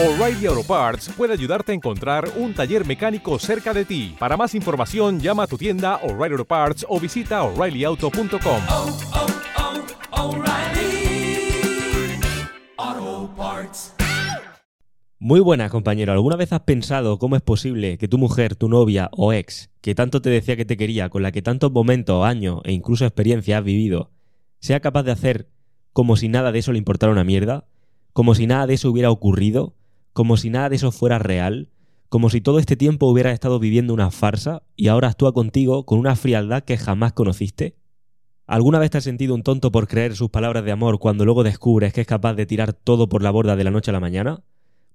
O'Reilly Auto Parts puede ayudarte a encontrar un taller mecánico cerca de ti. Para más información, llama a tu tienda O'Reilly Auto Parts o visita oreillyauto.com. oh, oh, O'Reilly Auto Parts. Muy buenas, compañero. ¿Alguna vez has pensado cómo es posible que tu mujer, tu novia o ex, que tanto te decía que te quería, con la que tantos momentos, años e incluso experiencias has vivido, sea capaz de hacer como si nada de eso le importara una mierda? ¿Como si nada de eso hubiera ocurrido? ¿Como si nada de eso fuera real? ¿Como si todo este tiempo hubieras estado viviendo una farsa y ahora actúa contigo con una frialdad que jamás conociste? ¿Alguna vez te has sentido un tonto por creer sus palabras de amor cuando luego descubres que es capaz de tirar todo por la borda de la noche a la mañana?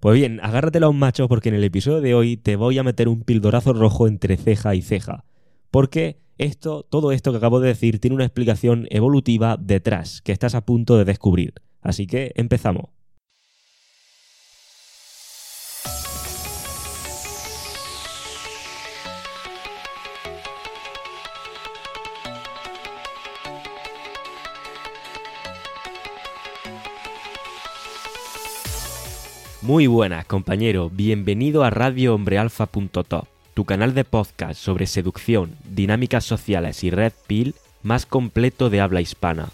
Pues bien, agárratela a un macho porque en el episodio de hoy te voy a meter un pildorazo rojo entre ceja y ceja. Porque esto, todo esto que acabo de decir tiene una explicación evolutiva detrás que estás a punto de descubrir. Así que empezamos. Muy buenas, compañero. Bienvenido a radiohombrealfa.top, tu canal de podcast sobre seducción, dinámicas sociales y red pill más completo de habla hispana.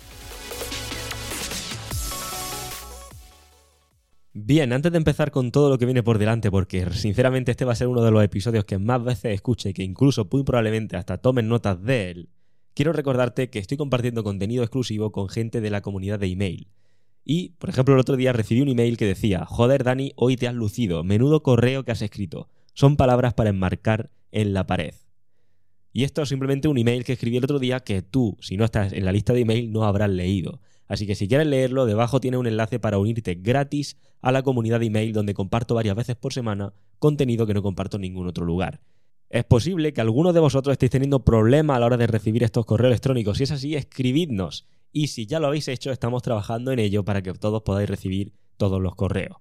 Bien, antes de empezar con todo lo que viene por delante, porque sinceramente este va a ser uno de los episodios que más veces escuche y que incluso muy probablemente hasta tomen notas de él, quiero recordarte que estoy compartiendo contenido exclusivo con gente de la comunidad de email. Y, por ejemplo, el otro día recibí un email que decía, joder Dani, hoy te has lucido, menudo correo que has escrito. Son palabras para enmarcar en la pared. Y esto es simplemente un email que escribí el otro día que tú, si no estás en la lista de email, no habrás leído. Así que si quieres leerlo, debajo tiene un enlace para unirte gratis a la comunidad de email donde comparto varias veces por semana contenido que no comparto en ningún otro lugar. Es posible que algunos de vosotros estéis teniendo problemas a la hora de recibir estos correos electrónicos. Si es así, escribidnos. Y si ya lo habéis hecho, estamos trabajando en ello para que todos podáis recibir todos los correos.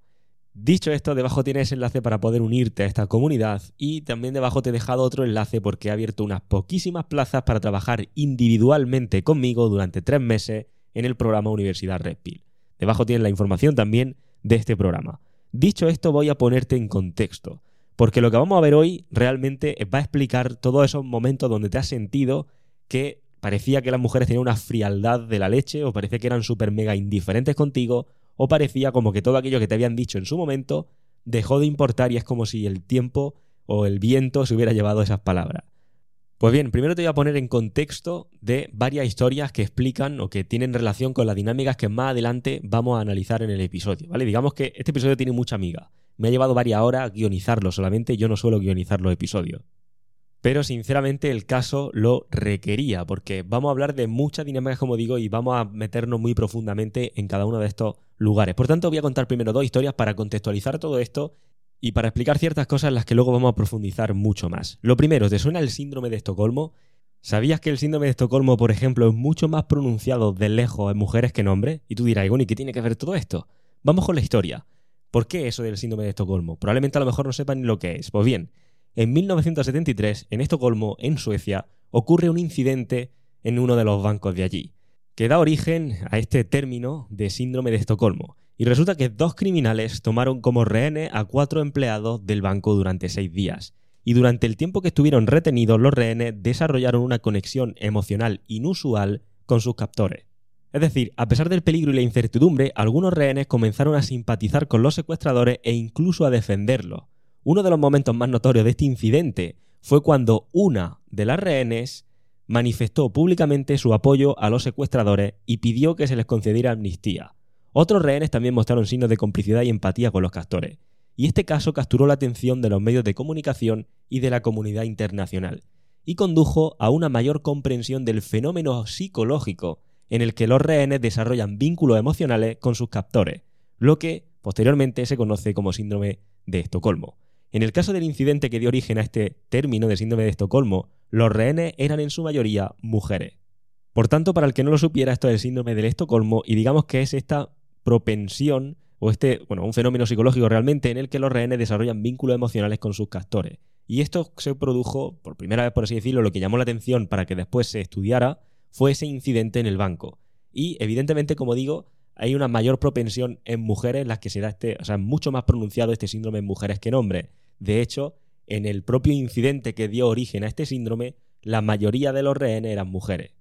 Dicho esto, debajo tienes enlace para poder unirte a esta comunidad y también debajo te he dejado otro enlace porque he abierto unas poquísimas plazas para trabajar individualmente conmigo durante tres meses en el programa Universidad Red Pill. Debajo tienes la información también de este programa. Dicho esto, voy a ponerte en contexto, porque lo que vamos a ver hoy realmente va a explicar todos esos momentos donde te has sentido que parecía que las mujeres tenían una frialdad de la leche, o parecía que eran súper mega indiferentes contigo, o parecía como que todo aquello que te habían dicho en su momento dejó de importar y es como si el tiempo o el viento se hubiera llevado esas palabras. Pues bien, primero te voy a poner en contexto de varias historias que explican o que tienen relación con las dinámicas que más adelante vamos a analizar en el episodio, ¿vale? Digamos que este episodio tiene mucha amiga. Me ha llevado varias horas guionizarlo solamente, yo no suelo guionizar los episodios. Pero sinceramente el caso lo requería, porque vamos a hablar de muchas dinámicas, como digo, y vamos a meternos muy profundamente en cada uno de estos lugares. Por tanto, voy a contar primero dos historias para contextualizar todo esto y para explicar ciertas cosas en las que luego vamos a profundizar mucho más. Lo primero, ¿te suena el síndrome de Estocolmo? ¿Sabías que el síndrome de Estocolmo, por ejemplo, es mucho más pronunciado de lejos en mujeres que en hombres? Y tú dirás, ¿y qué tiene que ver todo esto? Vamos con la historia. ¿Por qué eso del síndrome de Estocolmo? Probablemente a lo mejor no sepan ni lo que es. Pues bien, en 1973, en Estocolmo, en Suecia, ocurre un incidente en uno de los bancos de allí, que da origen a este término de síndrome de Estocolmo. Y resulta que dos criminales tomaron como rehenes a cuatro empleados del banco durante seis días. Y durante el tiempo que estuvieron retenidos, los rehenes desarrollaron una conexión emocional inusual con sus captores. Es decir, a pesar del peligro y la incertidumbre, algunos rehenes comenzaron a simpatizar con los secuestradores e incluso a defenderlos. Uno de los momentos más notorios de este incidente fue cuando una de las rehenes manifestó públicamente su apoyo a los secuestradores y pidió que se les concediera amnistía. Otros rehenes también mostraron signos de complicidad y empatía con los castores, y este caso capturó la atención de los medios de comunicación y de la comunidad internacional, y condujo a una mayor comprensión del fenómeno psicológico en el que los rehenes desarrollan vínculos emocionales con sus captores, lo que posteriormente se conoce como síndrome de Estocolmo. En el caso del incidente que dio origen a este término de síndrome de Estocolmo, los rehenes eran en su mayoría mujeres. Por tanto, para el que no lo supiera, esto es el síndrome del Estocolmo y digamos que es esta propensión o este, bueno, un fenómeno psicológico realmente en el que los rehenes desarrollan vínculos emocionales con sus castores. Y esto se produjo, por primera vez por así decirlo, lo que llamó la atención para que después se estudiara fue ese incidente en el banco. Y evidentemente, como digo, hay una mayor propensión en mujeres en las que se da este, o sea, mucho más pronunciado este síndrome en mujeres que en hombres. De hecho, en el propio incidente que dio origen a este síndrome, la mayoría de los rehenes eran mujeres.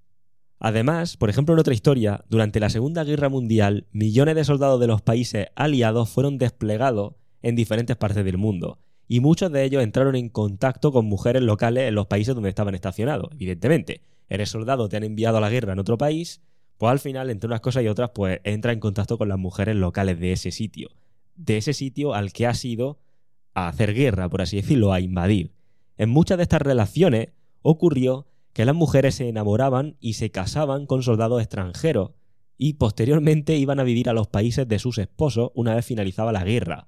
Además, por ejemplo, en otra historia, durante la Segunda Guerra Mundial, millones de soldados de los países aliados fueron desplegados en diferentes partes del mundo, y muchos de ellos entraron en contacto con mujeres locales en los países donde estaban estacionados. Evidentemente, eres soldado, te han enviado a la guerra en otro país, pues al final, entre unas cosas y otras, pues entra en contacto con las mujeres locales de ese sitio, de ese sitio al que has ido a hacer guerra, por así decirlo, a invadir. En muchas de estas relaciones ocurrió que las mujeres se enamoraban y se casaban con soldados extranjeros, y posteriormente iban a vivir a los países de sus esposos una vez finalizaba la guerra.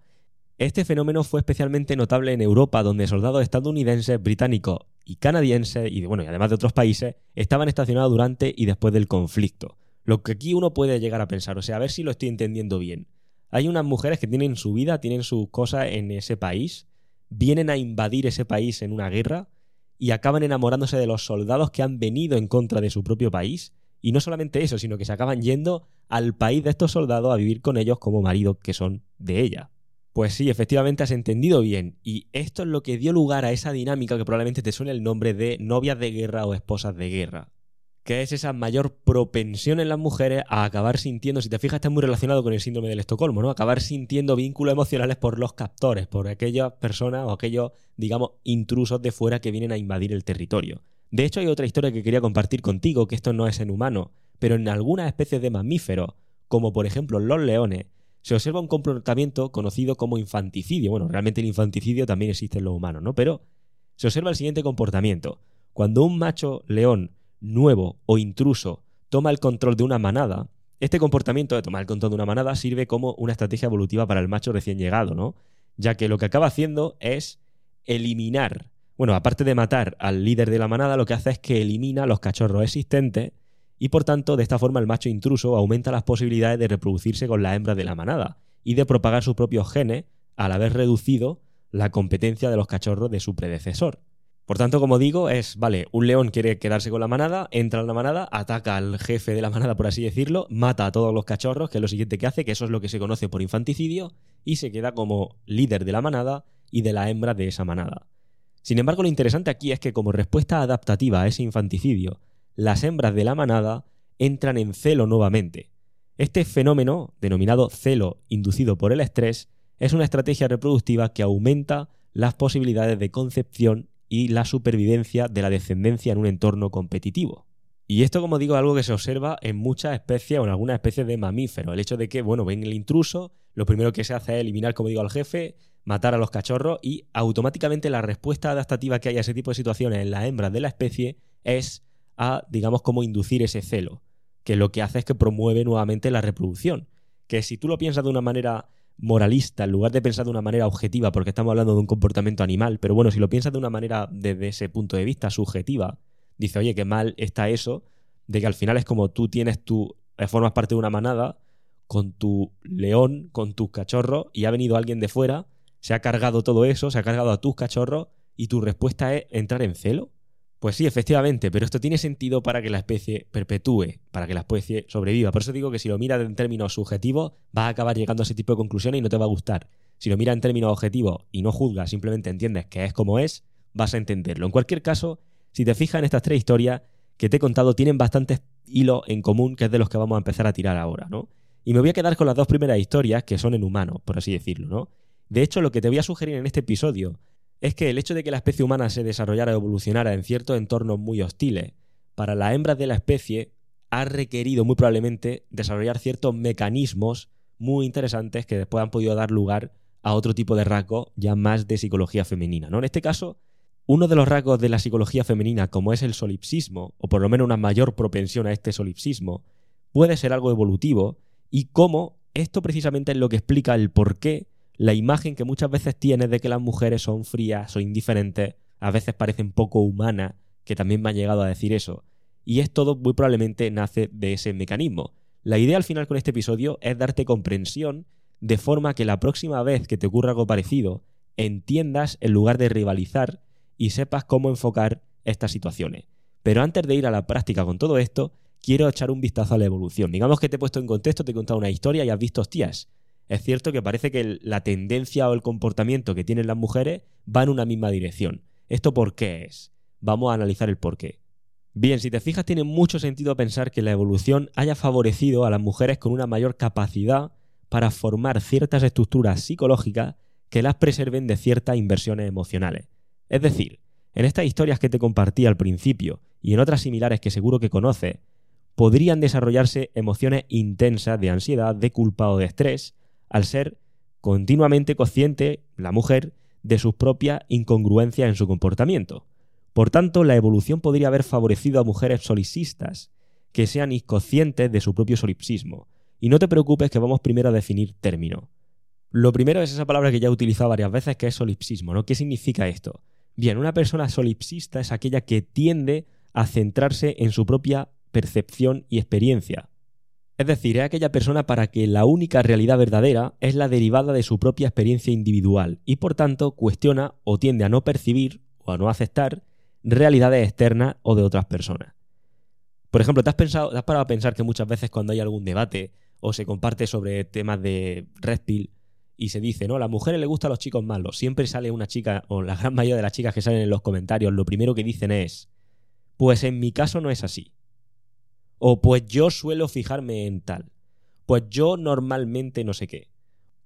Este fenómeno fue especialmente notable en Europa, donde soldados estadounidenses, británicos y canadienses, y bueno, y además de otros países, estaban estacionados durante y después del conflicto. Lo que aquí uno puede llegar a pensar, o sea, a ver si lo estoy entendiendo bien. Hay unas mujeres que tienen su vida, tienen sus cosas en ese país, vienen a invadir ese país en una guerra y acaban enamorándose de los soldados que han venido en contra de su propio país. Y no solamente eso, sino que se acaban yendo al país de estos soldados a vivir con ellos como maridos que son de ella. Pues sí, efectivamente has entendido bien. Y esto es lo que dio lugar a esa dinámica que probablemente te suene el nombre de novias de guerra o esposas de guerra. Que es esa mayor propensión en las mujeres a acabar sintiendo, si te fijas, está muy relacionado con el síndrome del Estocolmo, ¿no? Acabar sintiendo vínculos emocionales por los captores, por aquellas personas o aquellos, digamos, intrusos de fuera que vienen a invadir el territorio. De hecho, hay otra historia que quería compartir contigo, que esto no es en humano, pero en algunas especies de mamíferos, como por ejemplo los leones, se observa un comportamiento conocido como infanticidio. Bueno, realmente el infanticidio también existe en los humanos, ¿no? Pero se observa el siguiente comportamiento. Cuando un macho león nuevo o intruso toma el control de una manada, este comportamiento de tomar el control de una manada sirve como una estrategia evolutiva para el macho recién llegado, ¿no? Ya que lo que acaba haciendo es eliminar, bueno, aparte de matar al líder de la manada, lo que hace es que elimina los cachorros existentes y por tanto de esta forma el macho intruso aumenta las posibilidades de reproducirse con la hembra de la manada y de propagar sus propios genes al haber reducido la competencia de los cachorros de su predecesor. Por tanto, como digo, es, vale, un león quiere quedarse con la manada, entra en la manada, ataca al jefe de la manada, por así decirlo, mata a todos los cachorros, que es lo siguiente que hace, que eso es lo que se conoce por infanticidio, y se queda como líder de la manada y de la hembra de esa manada. Sin embargo, lo interesante aquí es que como respuesta adaptativa a ese infanticidio, las hembras de la manada entran en celo nuevamente. Este fenómeno, denominado celo inducido por el estrés, es una estrategia reproductiva que aumenta las posibilidades de concepción y la supervivencia de la descendencia en un entorno competitivo. Y esto, como digo, es algo que se observa en muchas especies o en algunas especies de mamíferos. El hecho de que, bueno, ven el intruso, lo primero que se hace es eliminar, como digo, al jefe, matar a los cachorros y automáticamente la respuesta adaptativa que hay a ese tipo de situaciones en las hembras de la especie es a, digamos, como inducir ese celo, que lo que hace es que promueve nuevamente la reproducción. Que si tú lo piensas de una manera moralista, en lugar de pensar de una manera objetiva, porque estamos hablando de un comportamiento animal, pero bueno, si lo piensas de una manera desde ese punto de vista subjetiva, dice, oye, qué mal está eso, de que al final es como tú tienes tu, eh, formas parte de una manada con tu león, con tus cachorros, y ha venido alguien de fuera, se ha cargado todo eso, se ha cargado a tus cachorros, y tu respuesta es entrar en celo. Pues sí, efectivamente, pero esto tiene sentido para que la especie perpetúe, para que la especie sobreviva. Por eso digo que si lo miras en términos subjetivos, vas a acabar llegando a ese tipo de conclusiones y no te va a gustar. Si lo miras en términos objetivos y no juzgas, simplemente entiendes que es como es, vas a entenderlo. En cualquier caso, si te fijas en estas tres historias que te he contado, tienen bastantes hilos en común, que es de los que vamos a empezar a tirar ahora, ¿no? Y me voy a quedar con las dos primeras historias, que son en humano, por así decirlo, ¿no? De hecho, lo que te voy a sugerir en este episodio es que el hecho de que la especie humana se desarrollara o evolucionara en ciertos entornos muy hostiles, para las hembras de la especie ha requerido muy probablemente desarrollar ciertos mecanismos muy interesantes que después han podido dar lugar a otro tipo de rasgos ya más de psicología femenina. ¿no? En este caso, uno de los rasgos de la psicología femenina, como es el solipsismo, o por lo menos una mayor propensión a este solipsismo, puede ser algo evolutivo y cómo esto precisamente es lo que explica el por qué la imagen que muchas veces tienes de que las mujeres son frías o indiferentes, a veces parecen poco humanas, que también me han llegado a decir eso. Y es todo muy probablemente nace de ese mecanismo. La idea al final con este episodio es darte comprensión de forma que la próxima vez que te ocurra algo parecido, entiendas en lugar de rivalizar y sepas cómo enfocar estas situaciones. Pero antes de ir a la práctica con todo esto, quiero echar un vistazo a la evolución. Digamos que te he puesto en contexto, te he contado una historia y has visto, hostias, es cierto que parece que la tendencia o el comportamiento que tienen las mujeres va en una misma dirección. ¿Esto por qué es? Vamos a analizar el por qué. Bien, si te fijas, tiene mucho sentido pensar que la evolución haya favorecido a las mujeres con una mayor capacidad para formar ciertas estructuras psicológicas que las preserven de ciertas inversiones emocionales. Es decir, en estas historias que te compartí al principio y en otras similares que seguro que conoces, podrían desarrollarse emociones intensas de ansiedad, de culpa o de estrés, al ser continuamente consciente, la mujer, de sus propias incongruencias en su comportamiento. Por tanto, la evolución podría haber favorecido a mujeres solipsistas, que sean inconscientes de su propio solipsismo. Y no te preocupes que vamos primero a definir término. Lo primero es esa palabra que ya he utilizado varias veces, que es solipsismo, ¿no? ¿Qué significa esto? Bien, una persona solipsista es aquella que tiende a centrarse en su propia percepción y experiencia. Es decir, es aquella persona para que la única realidad verdadera es la derivada de su propia experiencia individual y por tanto cuestiona o tiende a no percibir o a no aceptar realidades externas o de otras personas. Por ejemplo, ¿te has, pensado, has parado a pensar que muchas veces cuando hay algún debate o se comparte sobre temas de Red Pill y se dice, no, a las mujeres les gustan los chicos malos, siempre sale una chica, o la gran mayoría de las chicas que salen en los comentarios, lo primero que dicen es, pues en mi caso no es así. O pues yo suelo fijarme en tal. Pues yo normalmente no sé qué.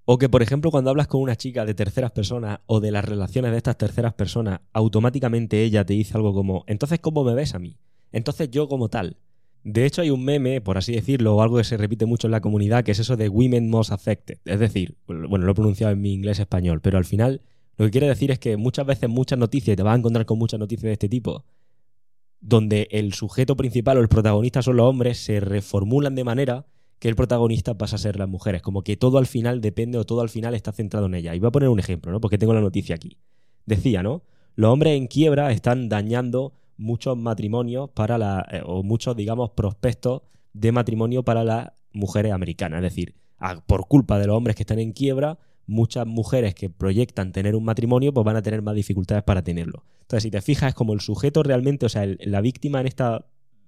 O que, por ejemplo, cuando hablas con una chica de terceras personas o de las relaciones de estas terceras personas, automáticamente ella te dice algo como, entonces, ¿cómo me ves a mí? Entonces yo como tal. De hecho, hay un meme, por así decirlo, o algo que se repite mucho en la comunidad, que es eso de women most affected. Es decir, bueno, lo he pronunciado en mi inglés español, pero al final lo que quiere decir es que muchas veces muchas noticias, te vas a encontrar con muchas noticias de este tipo, donde el sujeto principal o el protagonista son los hombres, se reformulan de manera que el protagonista pasa a ser las mujeres, como que todo al final depende o todo al final está centrado en ella. Y voy a poner un ejemplo, ¿no? Porque tengo la noticia aquí. Decía, ¿no? Los hombres en quiebra están dañando muchos matrimonios para la, eh, o muchos, digamos, prospectos de matrimonio para las mujeres americanas. Es decir, por culpa de los hombres que están en quiebra, muchas mujeres que proyectan tener un matrimonio, pues van a tener más dificultades para tenerlo. Entonces, si te fijas, es como el sujeto realmente, o sea, la víctima en esta,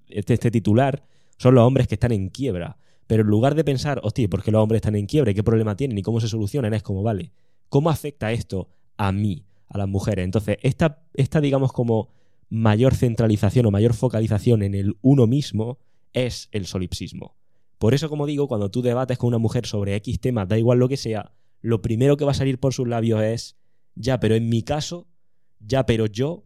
este, este, titular son los hombres que están en quiebra. Pero en lugar de pensar, hostia, ¿por qué los hombres están en quiebra? ¿Qué problema tienen? ¿Y cómo se solucionan? Es como, vale, ¿cómo afecta esto a mí, a las mujeres? Entonces, esta, esta digamos, como mayor centralización o mayor focalización en el uno mismo es el solipsismo. Por eso, como digo, cuando tú debates con una mujer sobre X temas, da igual lo que sea, lo primero que va a salir por sus labios es, ya, pero en mi caso, ya, pero yo,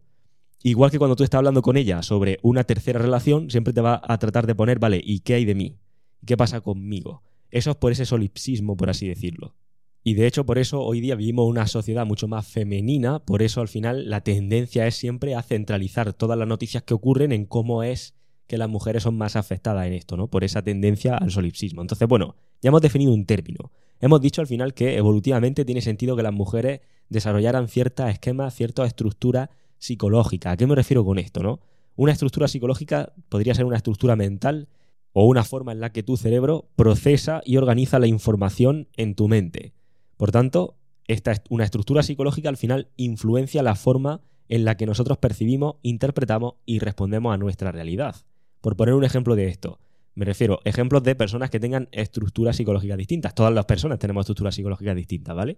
igual que cuando tú estás hablando con ella sobre una tercera relación, siempre te va a tratar de poner, vale, ¿y qué hay de mí? ¿Qué pasa conmigo? Eso es por ese solipsismo, por así decirlo. Y de hecho, por eso hoy día vivimos una sociedad mucho más femenina, por eso al final la tendencia es siempre a centralizar todas las noticias que ocurren en cómo es que las mujeres son más afectadas en esto, ¿no? Por esa tendencia al solipsismo. Entonces, bueno, ya hemos definido un término. Hemos dicho al final que evolutivamente tiene sentido que las mujeres desarrollaran ciertos esquemas, ciertas estructuras psicológicas. ¿A qué me refiero con esto, no? Una estructura psicológica podría ser una estructura mental o una forma en la que tu cerebro procesa y organiza la información en tu mente. Por tanto, esta, una estructura psicológica al final influencia la forma en la que nosotros percibimos, interpretamos y respondemos a nuestra realidad. Por poner un ejemplo de esto, me refiero ejemplos de personas que tengan estructuras psicológicas distintas. Todas las personas tenemos estructuras psicológicas distintas, ¿vale?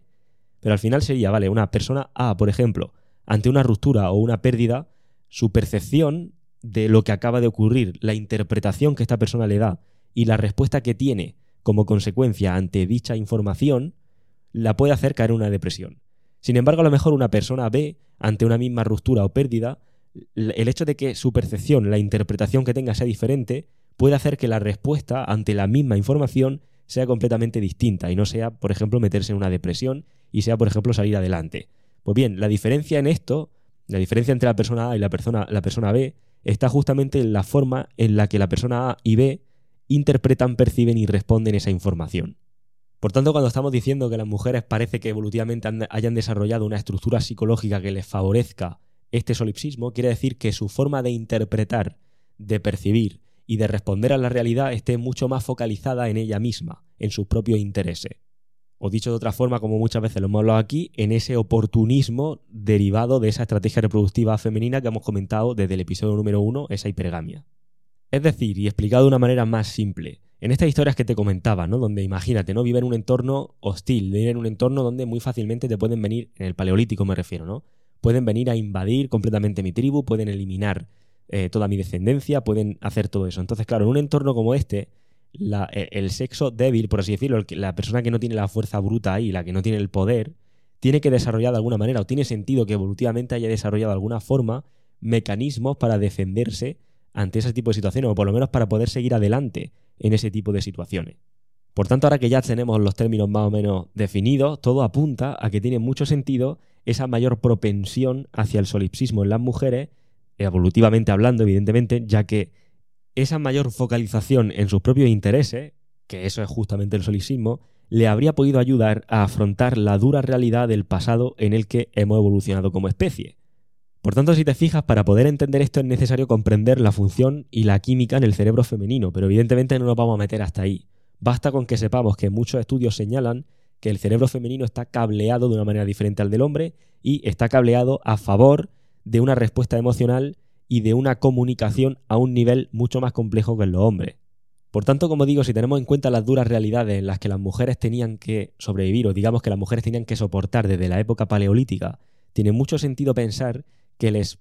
Pero al final sería, ¿vale? Una persona A, por ejemplo, ante una ruptura o una pérdida, su percepción de lo que acaba de ocurrir, la interpretación que esta persona le da y la respuesta que tiene como consecuencia ante dicha información, la puede hacer caer en una depresión. Sin embargo, a lo mejor una persona B, ante una misma ruptura o pérdida, el hecho de que su percepción, la interpretación que tenga sea diferente, puede hacer que la respuesta ante la misma información sea completamente distinta y no sea, por ejemplo, meterse en una depresión y sea, por ejemplo, salir adelante. Pues bien, la diferencia en esto, la diferencia entre la persona A y la persona, la persona B, está justamente en la forma en la que la persona A y B interpretan, perciben y responden esa información. Por tanto, cuando estamos diciendo que las mujeres parece que evolutivamente hayan desarrollado una estructura psicológica que les favorezca este solipsismo, quiere decir que su forma de interpretar, de percibir y de responder a la realidad esté mucho más focalizada en ella misma, en sus propios intereses. O dicho de otra forma, como muchas veces lo hemos hablado aquí, en ese oportunismo derivado de esa estrategia reproductiva femenina que hemos comentado desde el episodio número uno, esa hipergamia. Es decir, y explicado de una manera más simple, en estas historias que te comentaba, ¿no? Donde imagínate, ¿no? Vive en un entorno hostil, vive en un entorno donde muy fácilmente te pueden venir, en el paleolítico me refiero, ¿no? Pueden venir a invadir completamente mi tribu, pueden eliminar eh, toda mi descendencia, pueden hacer todo eso. Entonces, claro, en un entorno como este, eh, el sexo débil, por así decirlo, la persona que no tiene la fuerza bruta ahí, la que no tiene el poder, tiene que desarrollar de alguna manera, o tiene sentido que evolutivamente haya desarrollado de alguna forma mecanismos para defenderse ante ese tipo de situaciones, o por lo menos para poder seguir adelante en ese tipo de situaciones. Por tanto, ahora que ya tenemos los términos más o menos definidos, todo apunta a que tiene mucho sentido esa mayor propensión hacia el solipsismo en las mujeres, evolutivamente hablando, evidentemente, ya que esa mayor focalización en sus propios intereses, que eso es justamente el solipsismo, le habría podido ayudar a afrontar la dura realidad del pasado en el que hemos evolucionado como especie. Por tanto, si te fijas, para poder entender esto es necesario comprender la función y la química en el cerebro femenino, pero evidentemente no nos vamos a meter hasta ahí. Basta con que sepamos que muchos estudios señalan que el cerebro femenino está cableado de una manera diferente al del hombre y está cableado a favor de una respuesta emocional y de una comunicación a un nivel mucho más complejo que en los hombres. Por tanto, como digo, si tenemos en cuenta las duras realidades en las que las mujeres tenían que sobrevivir, o digamos que las mujeres tenían que soportar desde la época paleolítica, tiene mucho sentido pensar que les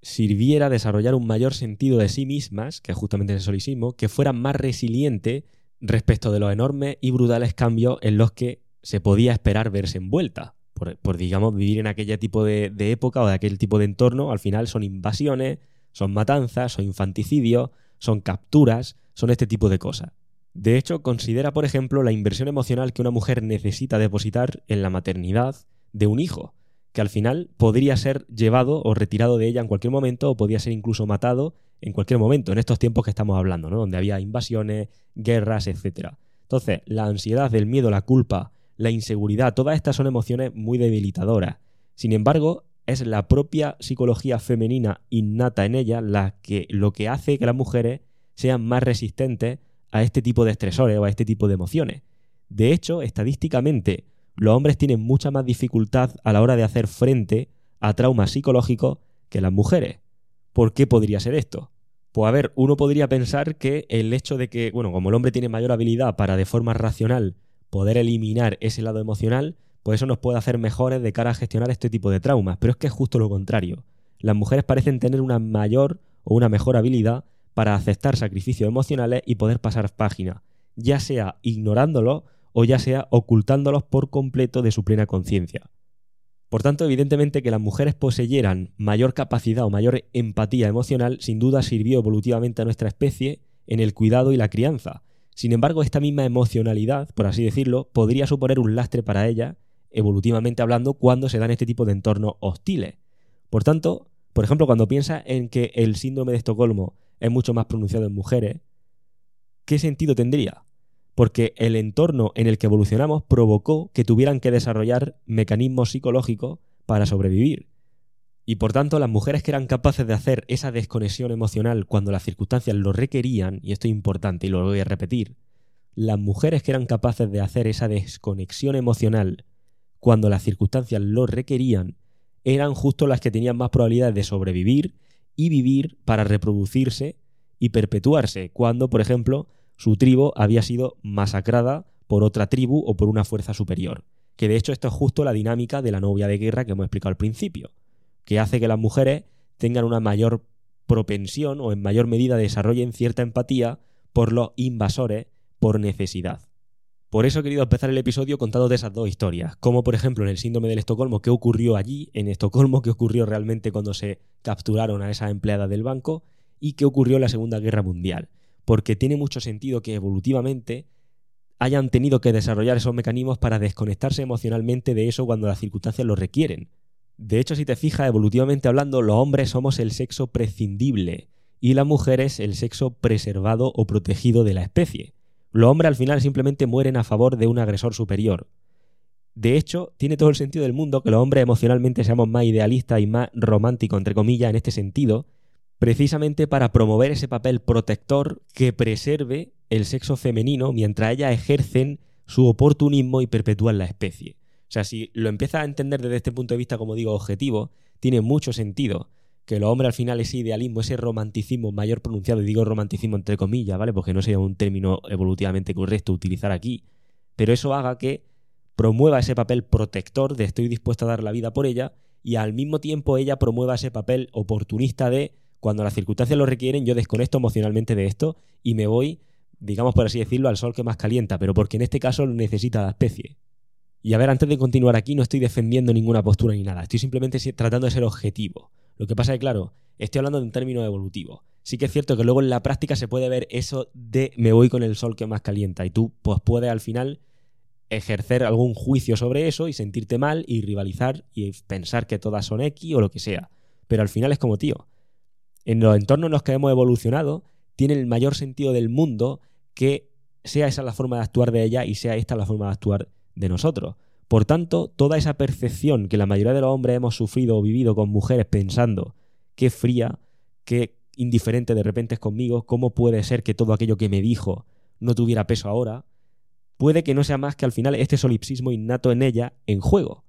sirviera desarrollar un mayor sentido de sí mismas, que es justamente el solisismo, que fueran más resilientes respecto de los enormes y brutales cambios en los que se podía esperar verse envuelta. Por, digamos, vivir en aquel tipo de, de época o de aquel tipo de entorno, al final son invasiones, son matanzas, son infanticidios, son capturas, son este tipo de cosas. De hecho, considera, por ejemplo, la inversión emocional que una mujer necesita depositar en la maternidad de un hijo, que al final podría ser llevado o retirado de ella en cualquier momento o podría ser incluso matado en cualquier momento, en estos tiempos que estamos hablando, ¿no? donde había invasiones, guerras, etc. Entonces, la ansiedad, el miedo, la culpa, la inseguridad, todas estas son emociones muy debilitadoras. Sin embargo, es la propia psicología femenina innata en ella la que, lo que hace que las mujeres sean más resistentes a este tipo de estresores o a este tipo de emociones. De hecho, estadísticamente, los hombres tienen mucha más dificultad a la hora de hacer frente a traumas psicológicos que las mujeres. ¿Por qué podría ser esto? Pues a ver, uno podría pensar que el hecho de que, bueno, como el hombre tiene mayor habilidad para de forma racional poder eliminar ese lado emocional, pues eso nos puede hacer mejores de cara a gestionar este tipo de traumas. Pero es que es justo lo contrario. Las mujeres parecen tener una mayor o una mejor habilidad para aceptar sacrificios emocionales y poder pasar página, ya sea ignorándolos o ya sea ocultándolos por completo de su plena conciencia. Por tanto, evidentemente que las mujeres poseyeran mayor capacidad o mayor empatía emocional sin duda sirvió evolutivamente a nuestra especie en el cuidado y la crianza. Sin embargo, esta misma emocionalidad, por así decirlo, podría suponer un lastre para ella, evolutivamente hablando, cuando se dan este tipo de entornos hostiles. Por tanto, por ejemplo, cuando piensa en que el síndrome de Estocolmo es mucho más pronunciado en mujeres, ¿qué sentido tendría? Porque el entorno en el que evolucionamos provocó que tuvieran que desarrollar mecanismos psicológicos para sobrevivir. Y por tanto, las mujeres que eran capaces de hacer esa desconexión emocional cuando las circunstancias lo requerían, y esto es importante y lo voy a repetir, las mujeres que eran capaces de hacer esa desconexión emocional cuando las circunstancias lo requerían, eran justo las que tenían más probabilidades de sobrevivir y vivir para reproducirse y perpetuarse, cuando, por ejemplo, su tribu había sido masacrada por otra tribu o por una fuerza superior. Que de hecho esto es justo la dinámica de la novia de guerra que hemos explicado al principio, que hace que las mujeres tengan una mayor propensión o en mayor medida desarrollen cierta empatía por los invasores por necesidad. Por eso he querido empezar el episodio contando de esas dos historias, como por ejemplo en el síndrome del Estocolmo, qué ocurrió allí, en Estocolmo, qué ocurrió realmente cuando se capturaron a esa empleada del banco y qué ocurrió en la Segunda Guerra Mundial, porque tiene mucho sentido que evolutivamente hayan tenido que desarrollar esos mecanismos para desconectarse emocionalmente de eso cuando las circunstancias lo requieren. De hecho, si te fijas, evolutivamente hablando, los hombres somos el sexo prescindible y las mujeres el sexo preservado o protegido de la especie. Los hombres al final simplemente mueren a favor de un agresor superior. De hecho, tiene todo el sentido del mundo que los hombres emocionalmente seamos más idealistas y más románticos, entre comillas, en este sentido, precisamente para promover ese papel protector que preserve el sexo femenino mientras ellas ejercen su oportunismo y perpetúan la especie. O sea, si lo empiezas a entender desde este punto de vista, como digo, objetivo, tiene mucho sentido que los hombres al final ese idealismo, ese romanticismo mayor pronunciado, y digo romanticismo entre comillas, ¿vale? Porque no sería un término evolutivamente correcto utilizar aquí, pero eso haga que promueva ese papel protector de estoy dispuesto a dar la vida por ella y al mismo tiempo ella promueva ese papel oportunista de cuando las circunstancias lo requieren yo desconecto emocionalmente de esto y me voy, digamos por así decirlo, al sol que más calienta, pero porque en este caso lo necesita la especie. Y a ver, antes de continuar aquí no estoy defendiendo ninguna postura ni nada, estoy simplemente tratando de ser objetivo. Lo que pasa es que, claro, estoy hablando de un término evolutivo. Sí que es cierto que luego en la práctica se puede ver eso de me voy con el sol que más calienta y tú pues puedes al final ejercer algún juicio sobre eso y sentirte mal y rivalizar y pensar que todas son X o lo que sea. Pero al final es como, tío, en los entornos en los que hemos evolucionado, tiene el mayor sentido del mundo que sea esa la forma de actuar de ella y sea esta la forma de actuar de nosotros. Por tanto, toda esa percepción que la mayoría de los hombres hemos sufrido o vivido con mujeres pensando qué fría, qué indiferente de repente es conmigo, cómo puede ser que todo aquello que me dijo no tuviera peso ahora, puede que no sea más que al final este solipsismo innato en ella en juego.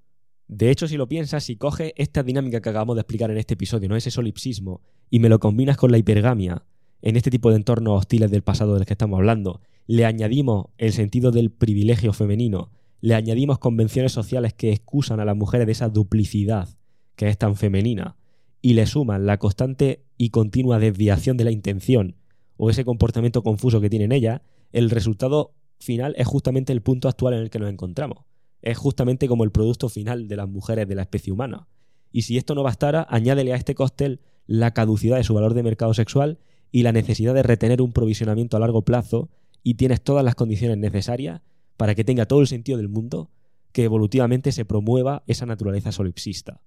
De hecho, si lo piensas, si coges esta dinámica que acabamos de explicar en este episodio, ¿no? Ese solipsismo, y me lo combinas con la hipergamia, en este tipo de entornos hostiles del pasado del que estamos hablando, le añadimos el sentido del privilegio femenino, le añadimos convenciones sociales que excusan a las mujeres de esa duplicidad que es tan femenina, y le suman la constante y continua desviación de la intención o ese comportamiento confuso que tiene en ella, el resultado final es justamente el punto actual en el que nos encontramos. Es justamente como el producto final de las mujeres de la especie humana. Y si esto no bastara, añádele a este cóctel la caducidad de su valor de mercado sexual y la necesidad de retener un provisionamiento a largo plazo y tienes todas las condiciones necesarias para que tenga todo el sentido del mundo que evolutivamente se promueva esa naturaleza solipsista.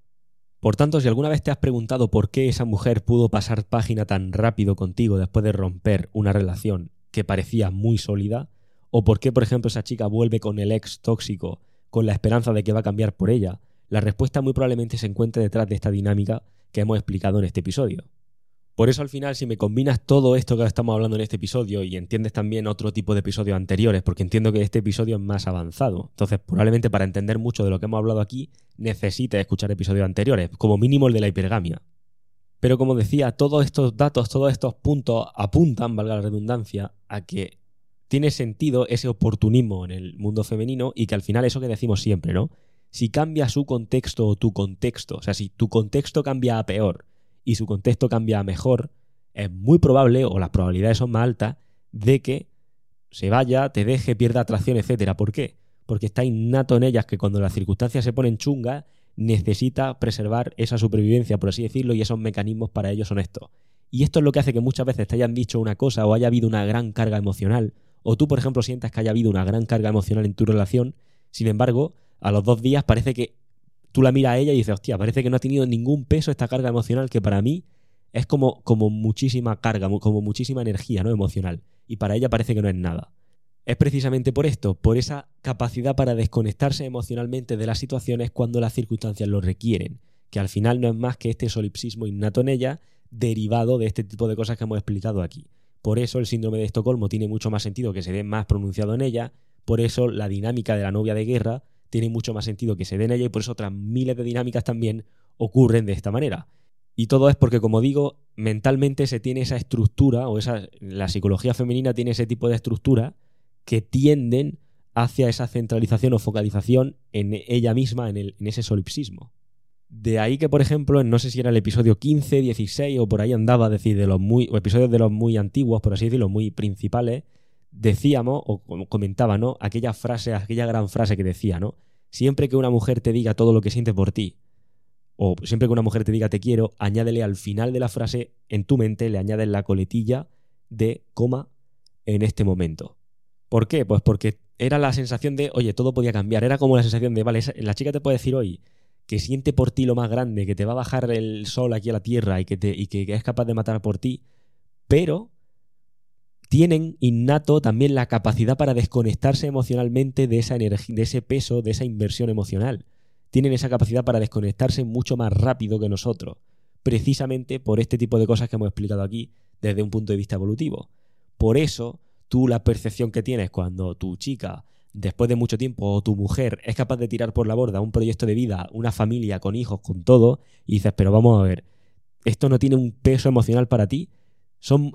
Por tanto, si alguna vez te has preguntado por qué esa mujer pudo pasar página tan rápido contigo después de romper una relación que parecía muy sólida, o por qué, por ejemplo, esa chica vuelve con el ex tóxico con la esperanza de que va a cambiar por ella, la respuesta muy probablemente se encuentre detrás de esta dinámica que hemos explicado en este episodio. Por eso al final, si me combinas todo esto que estamos hablando en este episodio y entiendes también otro tipo de episodios anteriores, porque entiendo que este episodio es más avanzado, entonces probablemente para entender mucho de lo que hemos hablado aquí, necesites escuchar episodios anteriores, como mínimo el de la hipergamia. Pero como decía, todos estos datos, todos estos puntos apuntan, valga la redundancia, a que tiene sentido ese oportunismo en el mundo femenino y que al final eso que decimos siempre, ¿no? Si cambia su contexto o tu contexto, o sea, si tu contexto cambia a peor y su contexto cambia mejor, es muy probable, o las probabilidades son más altas, de que se vaya, te deje, pierda atracción, etcétera. ¿Por qué? Porque está innato en ellas que cuando las circunstancias se ponen chungas, necesita preservar esa supervivencia, por así decirlo, y esos mecanismos para ellos son estos. Y esto es lo que hace que muchas veces te hayan dicho una cosa o haya habido una gran carga emocional o tú, por ejemplo, sientas que haya habido una gran carga emocional en tu relación, sin embargo, a los dos días parece que tú la miras a ella y dices, hostia, parece que no ha tenido ningún peso esta carga emocional que para mí es como, como muchísima carga, como muchísima energía ¿no? emocional. Y para ella parece que no es nada. Es precisamente por esto, por esa capacidad para desconectarse emocionalmente de las situaciones cuando las circunstancias lo requieren, que al final no es más que este solipsismo innato en ella, derivado de este tipo de cosas que hemos explicado aquí. Por eso el síndrome de Estocolmo tiene mucho más sentido que se dé más pronunciado en ella, por eso la dinámica de la novia de guerra tiene mucho más sentido que se dé en ella y por eso otras miles de dinámicas también ocurren de esta manera. Y todo es porque, como digo, mentalmente se tiene esa estructura, o esa, la psicología femenina tiene ese tipo de estructura que tienden hacia esa centralización o focalización en ella misma, en, el, en ese solipsismo. De ahí que, por ejemplo, no sé si era el episodio 15, 16 o por ahí andaba, decir, de los muy, o episodios de los muy antiguos, por así decirlo, muy principales, decíamos o comentaba, ¿no? Aquella frase, aquella gran frase que decía, ¿no? Siempre que una mujer te diga todo lo que siente por ti, o siempre que una mujer te diga te quiero, añádele al final de la frase, en tu mente, le añades la coletilla de coma en este momento. ¿Por qué? Pues porque era la sensación de, oye, todo podía cambiar. Era como la sensación de, vale, la chica te puede decir hoy, que siente por ti lo más grande, que te va a bajar el sol aquí a la tierra y que, te, y que es capaz de matar por ti, pero tienen innato también la capacidad para desconectarse emocionalmente de esa energía, de ese peso, de esa inversión emocional. Tienen esa capacidad para desconectarse mucho más rápido que nosotros, precisamente por este tipo de cosas que hemos explicado aquí desde un punto de vista evolutivo. Por eso, tú la percepción que tienes cuando tu chica después de mucho tiempo tu mujer es capaz de tirar por la borda un proyecto de vida, una familia con hijos, con todo, y dices, pero vamos a ver, esto no tiene un peso emocional para ti,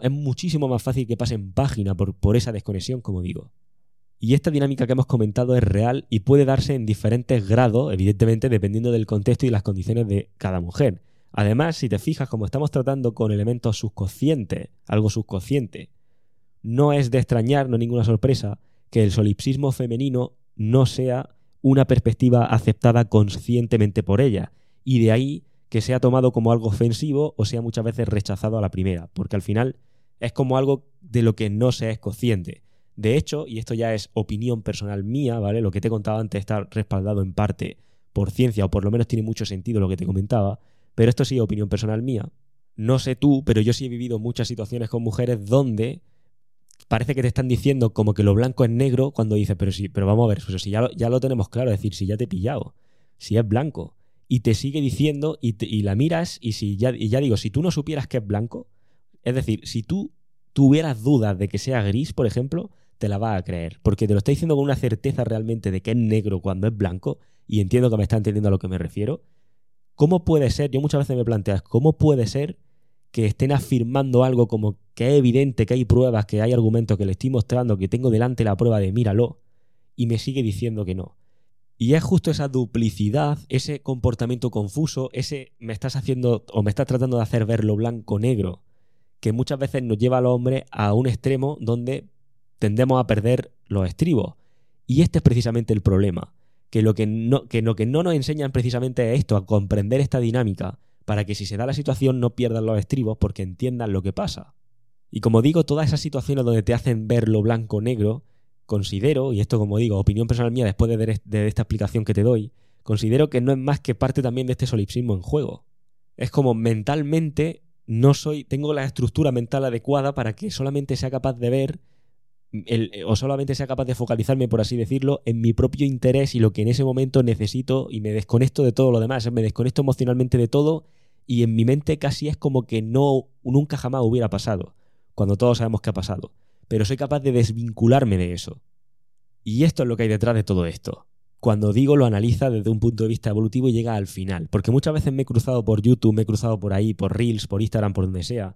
es muchísimo más fácil que pasen página por, por esa desconexión, como digo. Y esta dinámica que hemos comentado es real y puede darse en diferentes grados, evidentemente dependiendo del contexto y las condiciones de cada mujer. Además, si te fijas, como estamos tratando con elementos subconscientes, algo subconsciente, no es de extrañar, no ninguna sorpresa, que el solipsismo femenino no sea una perspectiva aceptada conscientemente por ella. Y de ahí que sea tomado como algo ofensivo o sea muchas veces rechazado a la primera, porque al final es como algo de lo que no se es consciente. De hecho, y esto ya es opinión personal mía, ¿vale? Lo que te he contado antes está respaldado en parte por ciencia, o por lo menos tiene mucho sentido lo que te comentaba, pero esto sí es opinión personal mía. No sé tú, pero yo sí he vivido muchas situaciones con mujeres donde parece que te están diciendo como que lo blanco es negro cuando dices, pero sí, pero vamos a ver, si ya lo, ya lo tenemos claro, es decir, si ya te he pillado, si es blanco, y te sigue diciendo y, la miras y si ya, y ya digo, si tú no supieras que es blanco, es decir, si tú tuvieras dudas de que sea gris, por ejemplo, te la vas a creer, porque te lo está diciendo con una certeza realmente de que es negro cuando es blanco, y entiendo que me está entendiendo a lo que me refiero. ¿Cómo puede ser? Yo muchas veces me planteas, ¿cómo puede ser que estén afirmando algo como que es evidente, que hay pruebas, que hay argumentos, que le estoy mostrando, que tengo delante la prueba de míralo, y me sigue diciendo que no. Y es justo esa duplicidad, ese comportamiento confuso, ese me estás haciendo o me estás tratando de hacer ver lo blanco-negro, que muchas veces nos lleva al hombre a un extremo donde tendemos a perder los estribos. Y este es precisamente el problema, que lo que no, que lo que no nos enseñan precisamente es esto, a comprender esta dinámica, para que si se da la situación no pierdan los estribos porque entiendan lo que pasa. Y como digo, todas esas situaciones donde te hacen ver lo blanco-negro, considero, y esto como digo, opinión personal mía después de, de, esta explicación que te doy, considero que no es más que parte también de este solipsismo en juego. Es como mentalmente no soy, tengo la estructura mental adecuada para que solamente sea capaz de ver o solamente sea capaz de focalizarme, por así decirlo, en mi propio interés y lo que en ese momento necesito y me desconecto de todo lo demás, me desconecto emocionalmente de todo y en mi mente casi es como que no nunca jamás hubiera pasado, cuando todos sabemos que ha pasado, pero soy capaz de desvincularme de eso. Y esto es lo que hay detrás de todo esto. Cuando digo lo analiza desde un punto de vista evolutivo y llega al final, porque muchas veces me he cruzado por YouTube, me he cruzado por ahí, por Reels, por Instagram, por donde sea,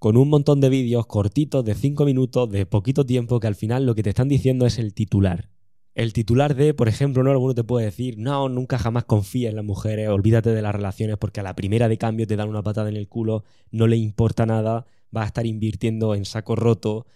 con un montón de vídeos cortitos de 5 minutos, de poquito tiempo, que al final lo que te están diciendo es el titular. El titular de, por ejemplo, no alguno te puede decir, no, nunca jamás confíes en las mujeres, olvídate de las relaciones porque a la primera de cambio te dan una patada en el culo, no le importa nada, vas a estar invirtiendo en saco roto,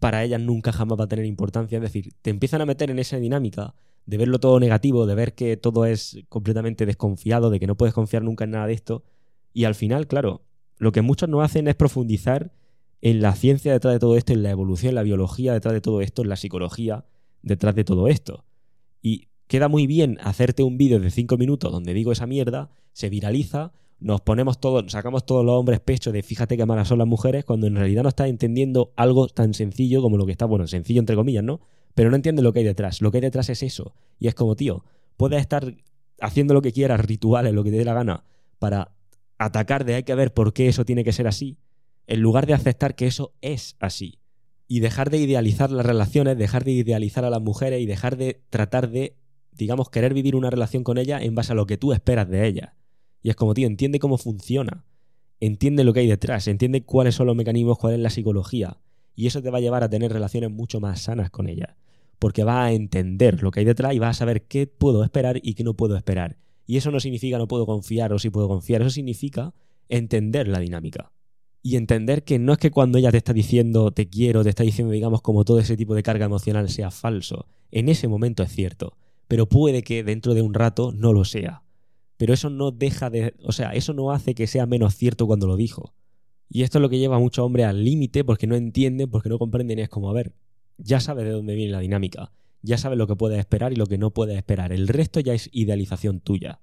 para ellas nunca jamás va a tener importancia. Es decir, te empiezan a meter en esa dinámica de verlo todo negativo, de ver que todo es completamente desconfiado, de que no puedes confiar nunca en nada de esto. Y al final, claro, lo que muchos no hacen es profundizar en la ciencia detrás de todo esto, en la evolución, en la biología detrás de todo esto, en la psicología detrás de todo esto. Y queda muy bien hacerte un vídeo de 5 minutos donde digo esa mierda, se viraliza, nos ponemos todos, sacamos todos los hombres pecho de fíjate qué malas son las mujeres, cuando en realidad no estás entendiendo algo tan sencillo como lo que está, bueno, sencillo entre comillas, ¿no? Pero no entiendes lo que hay detrás. Lo que hay detrás es eso. Y es como, tío, puedes estar haciendo lo que quieras, rituales, lo que te dé la gana, para atacar de hay que ver por qué eso tiene que ser así, en lugar de aceptar que eso es así. Y dejar de idealizar las relaciones, dejar de idealizar a las mujeres y dejar de tratar de, digamos, querer vivir una relación con ella en base a lo que tú esperas de ella. Y es como, tío, entiende cómo funciona. Entiende lo que hay detrás, entiende cuáles son los mecanismos, cuál es la psicología. Y eso te va a llevar a tener relaciones mucho más sanas con ella. Porque va a entender lo que hay detrás y va a saber qué puedo esperar y qué no puedo esperar. Y eso no significa no puedo confiar o sí puedo confiar, eso significa entender la dinámica. Y entender que no es que cuando ella te está diciendo te quiero, te está diciendo, digamos, como todo ese tipo de carga emocional sea falso. En ese momento es cierto, pero puede que dentro de un rato no lo sea. Pero eso no deja de. O sea, eso no hace que sea menos cierto cuando lo dijo. Y esto es lo que lleva a muchos hombres al límite porque no entienden, porque no comprenden y es como, a ver, ya sabes de dónde viene la dinámica ya sabes lo que puedes esperar y lo que no puedes esperar. El resto ya es idealización tuya.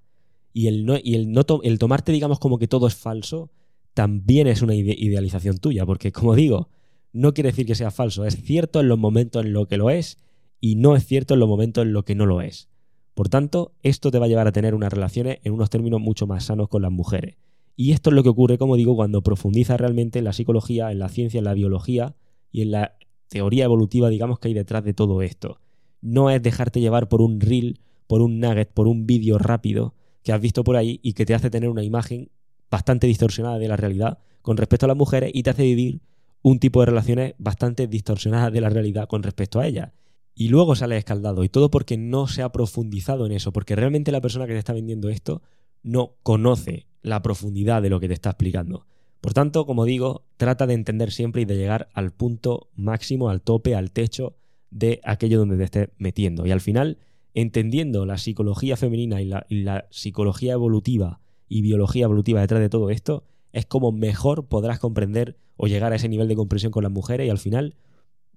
Y el, no, y el, no el tomarte, digamos, como que todo es falso, también es una idealización tuya, porque como digo, no quiere decir que sea falso, es cierto en los momentos en los que lo es y no es cierto en los momentos en los que no lo es. Por tanto, esto te va a llevar a tener unas relaciones en unos términos mucho más sanos con las mujeres. Y esto es lo que ocurre, como digo, cuando profundizas realmente en la psicología, en la ciencia, en la biología y en la teoría evolutiva, digamos, que hay detrás de todo esto no es dejarte llevar por un reel, por un nugget, por un vídeo rápido que has visto por ahí y que te hace tener una imagen bastante distorsionada de la realidad con respecto a las mujeres y te hace vivir un tipo de relaciones bastante distorsionadas de la realidad con respecto a ellas. Y luego sale escaldado. Y todo porque no se ha profundizado en eso. Porque realmente la persona que te está vendiendo esto no conoce la profundidad de lo que te está explicando. Por tanto, como digo, trata de entender siempre y de llegar al punto máximo, al tope, al techo de aquello donde te estés metiendo. Y al final, entendiendo la psicología femenina y la, y la psicología evolutiva y biología evolutiva detrás de todo esto, es como mejor podrás comprender o llegar a ese nivel de comprensión con las mujeres y al final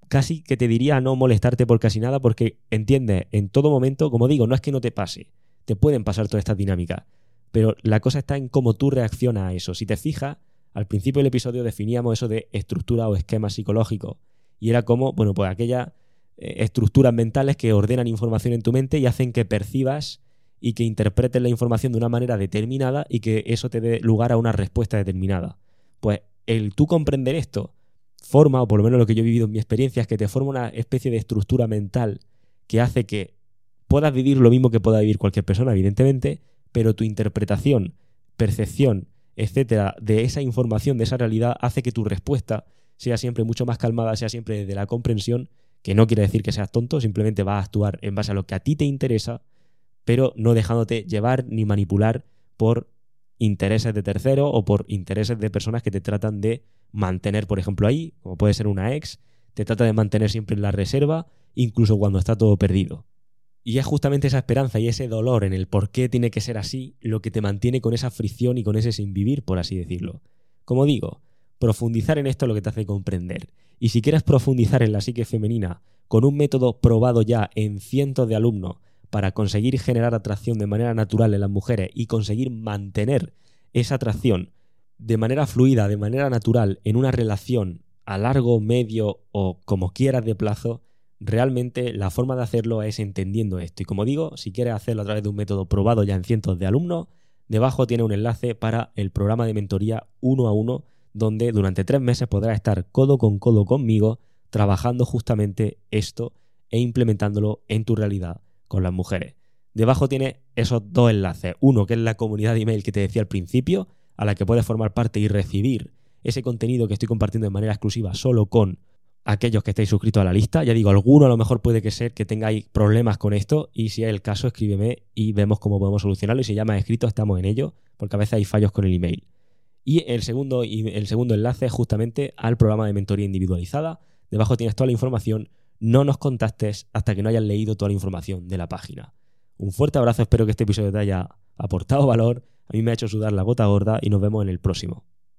casi que te diría no molestarte por casi nada porque entiendes en todo momento, como digo, no es que no te pase, te pueden pasar todas estas dinámicas, pero la cosa está en cómo tú reaccionas a eso. Si te fijas, al principio del episodio definíamos eso de estructura o esquema psicológico y era como, bueno, pues aquellas eh, estructuras mentales que ordenan información en tu mente y hacen que percibas y que interpretes la información de una manera determinada y que eso te dé lugar a una respuesta determinada. Pues el tú comprender esto forma, o por lo menos lo que yo he vivido en mi experiencia, es que te forma una especie de estructura mental que hace que puedas vivir lo mismo que pueda vivir cualquier persona, evidentemente, pero tu interpretación, percepción, etcétera, de esa información, de esa realidad, hace que tu respuesta sea siempre mucho más calmada, sea siempre desde la comprensión, que no quiere decir que seas tonto, simplemente vas a actuar en base a lo que a ti te interesa, pero no dejándote llevar ni manipular por intereses de tercero o por intereses de personas que te tratan de mantener, por ejemplo, ahí, como puede ser una ex, te trata de mantener siempre en la reserva, incluso cuando está todo perdido. Y es justamente esa esperanza y ese dolor en el por qué tiene que ser así lo que te mantiene con esa fricción y con ese sin vivir, por así decirlo. Como digo, profundizar en esto es lo que te hace comprender. Y si quieres profundizar en la psique femenina con un método probado ya en cientos de alumnos para conseguir generar atracción de manera natural en las mujeres y conseguir mantener esa atracción de manera fluida, de manera natural, en una relación a largo, medio o como quieras de plazo, realmente la forma de hacerlo es entendiendo esto. Y como digo, si quieres hacerlo a través de un método probado ya en cientos de alumnos, debajo tiene un enlace para el programa de mentoría uno a uno, donde durante tres meses podrás estar codo con codo conmigo trabajando justamente esto e implementándolo en tu realidad con las mujeres. Debajo tiene esos dos enlaces. Uno, que es la comunidad de email que te decía al principio, a la que puedes formar parte y recibir ese contenido que estoy compartiendo de manera exclusiva solo con aquellos que estéis suscritos a la lista. Ya digo, alguno a lo mejor puede que ser que tengáis problemas con esto y si es el caso, escríbeme y vemos cómo podemos solucionarlo. Y si ya me has escrito, estamos en ello, porque a veces hay fallos con el email. Y el segundo, el segundo enlace es justamente al programa de mentoría individualizada. Debajo tienes toda la información no nos contactes hasta que no hayas leído toda la información de la página. Un fuerte abrazo, espero que este episodio te haya aportado valor, a mí me ha hecho sudar la gota gorda y nos vemos en el próximo.